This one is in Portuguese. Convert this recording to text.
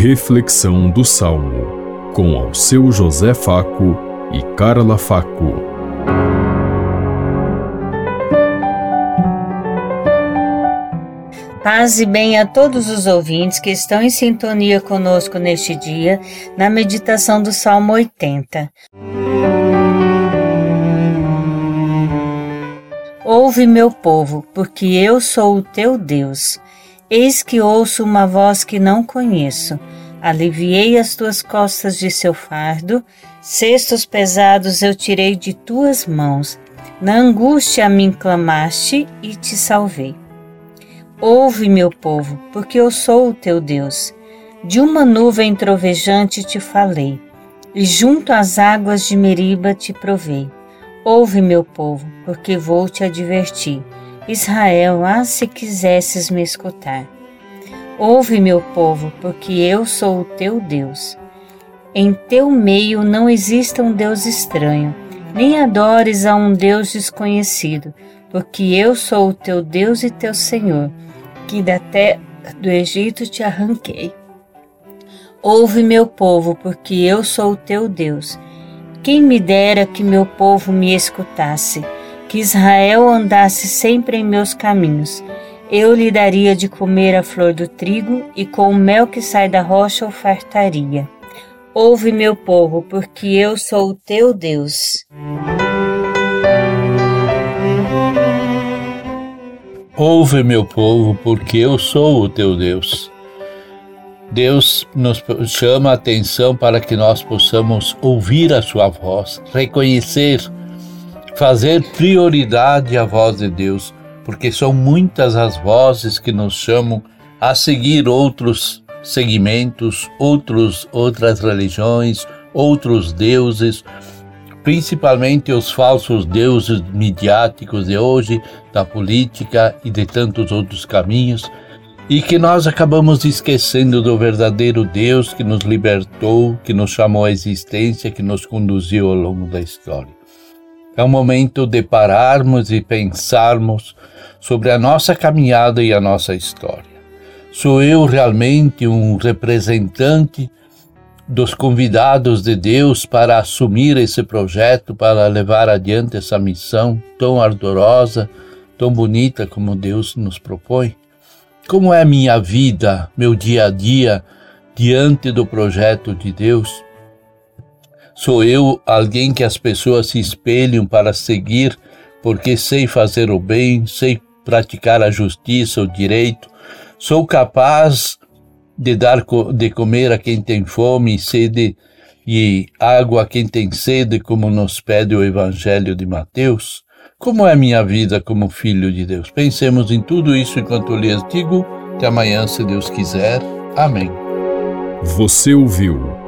Reflexão do Salmo, com ao seu José Faco e Carla Faco. Paz e bem a todos os ouvintes que estão em sintonia conosco neste dia, na meditação do Salmo 80. Ouve, meu povo, porque eu sou o teu Deus. Eis que ouço uma voz que não conheço. Aliviei as tuas costas de seu fardo, cestos pesados eu tirei de tuas mãos. Na angústia a mim clamaste e te salvei. Ouve, meu povo, porque eu sou o teu Deus. De uma nuvem trovejante te falei, e junto às águas de Meriba te provei. Ouve, meu povo, porque vou te advertir. Israel, ah, se quisesses me escutar. Ouve, meu povo, porque eu sou o teu Deus. Em teu meio não exista um Deus estranho, nem adores a um Deus desconhecido, porque eu sou o teu Deus e teu Senhor, que da terra do Egito te arranquei. Ouve, meu povo, porque eu sou o teu Deus quem me dera que meu povo me escutasse, que Israel andasse sempre em meus caminhos. Eu lhe daria de comer a flor do trigo e com o mel que sai da rocha o fartaria. Ouve, meu povo, porque eu sou o teu Deus. Ouve, meu povo, porque eu sou o teu Deus. Deus nos chama a atenção para que nós possamos ouvir a sua voz, reconhecer, fazer prioridade à voz de Deus, porque são muitas as vozes que nos chamam a seguir outros segmentos, outros outras religiões, outros deuses, principalmente os falsos deuses midiáticos de hoje, da política e de tantos outros caminhos e que nós acabamos esquecendo do verdadeiro Deus que nos libertou, que nos chamou à existência, que nos conduziu ao longo da história. É o momento de pararmos e pensarmos sobre a nossa caminhada e a nossa história. Sou eu realmente um representante dos convidados de Deus para assumir esse projeto, para levar adiante essa missão tão ardorosa, tão bonita como Deus nos propõe? Como é minha vida, meu dia a dia diante do projeto de Deus? Sou eu alguém que as pessoas se espelham para seguir porque sei fazer o bem, sei praticar a justiça, o direito, sou capaz de dar de comer a quem tem fome e sede e água a quem tem sede, como nos pede o Evangelho de Mateus? Como é minha vida como filho de Deus? Pensemos em tudo isso enquanto lhes digo. Até amanhã, se Deus quiser. Amém. Você ouviu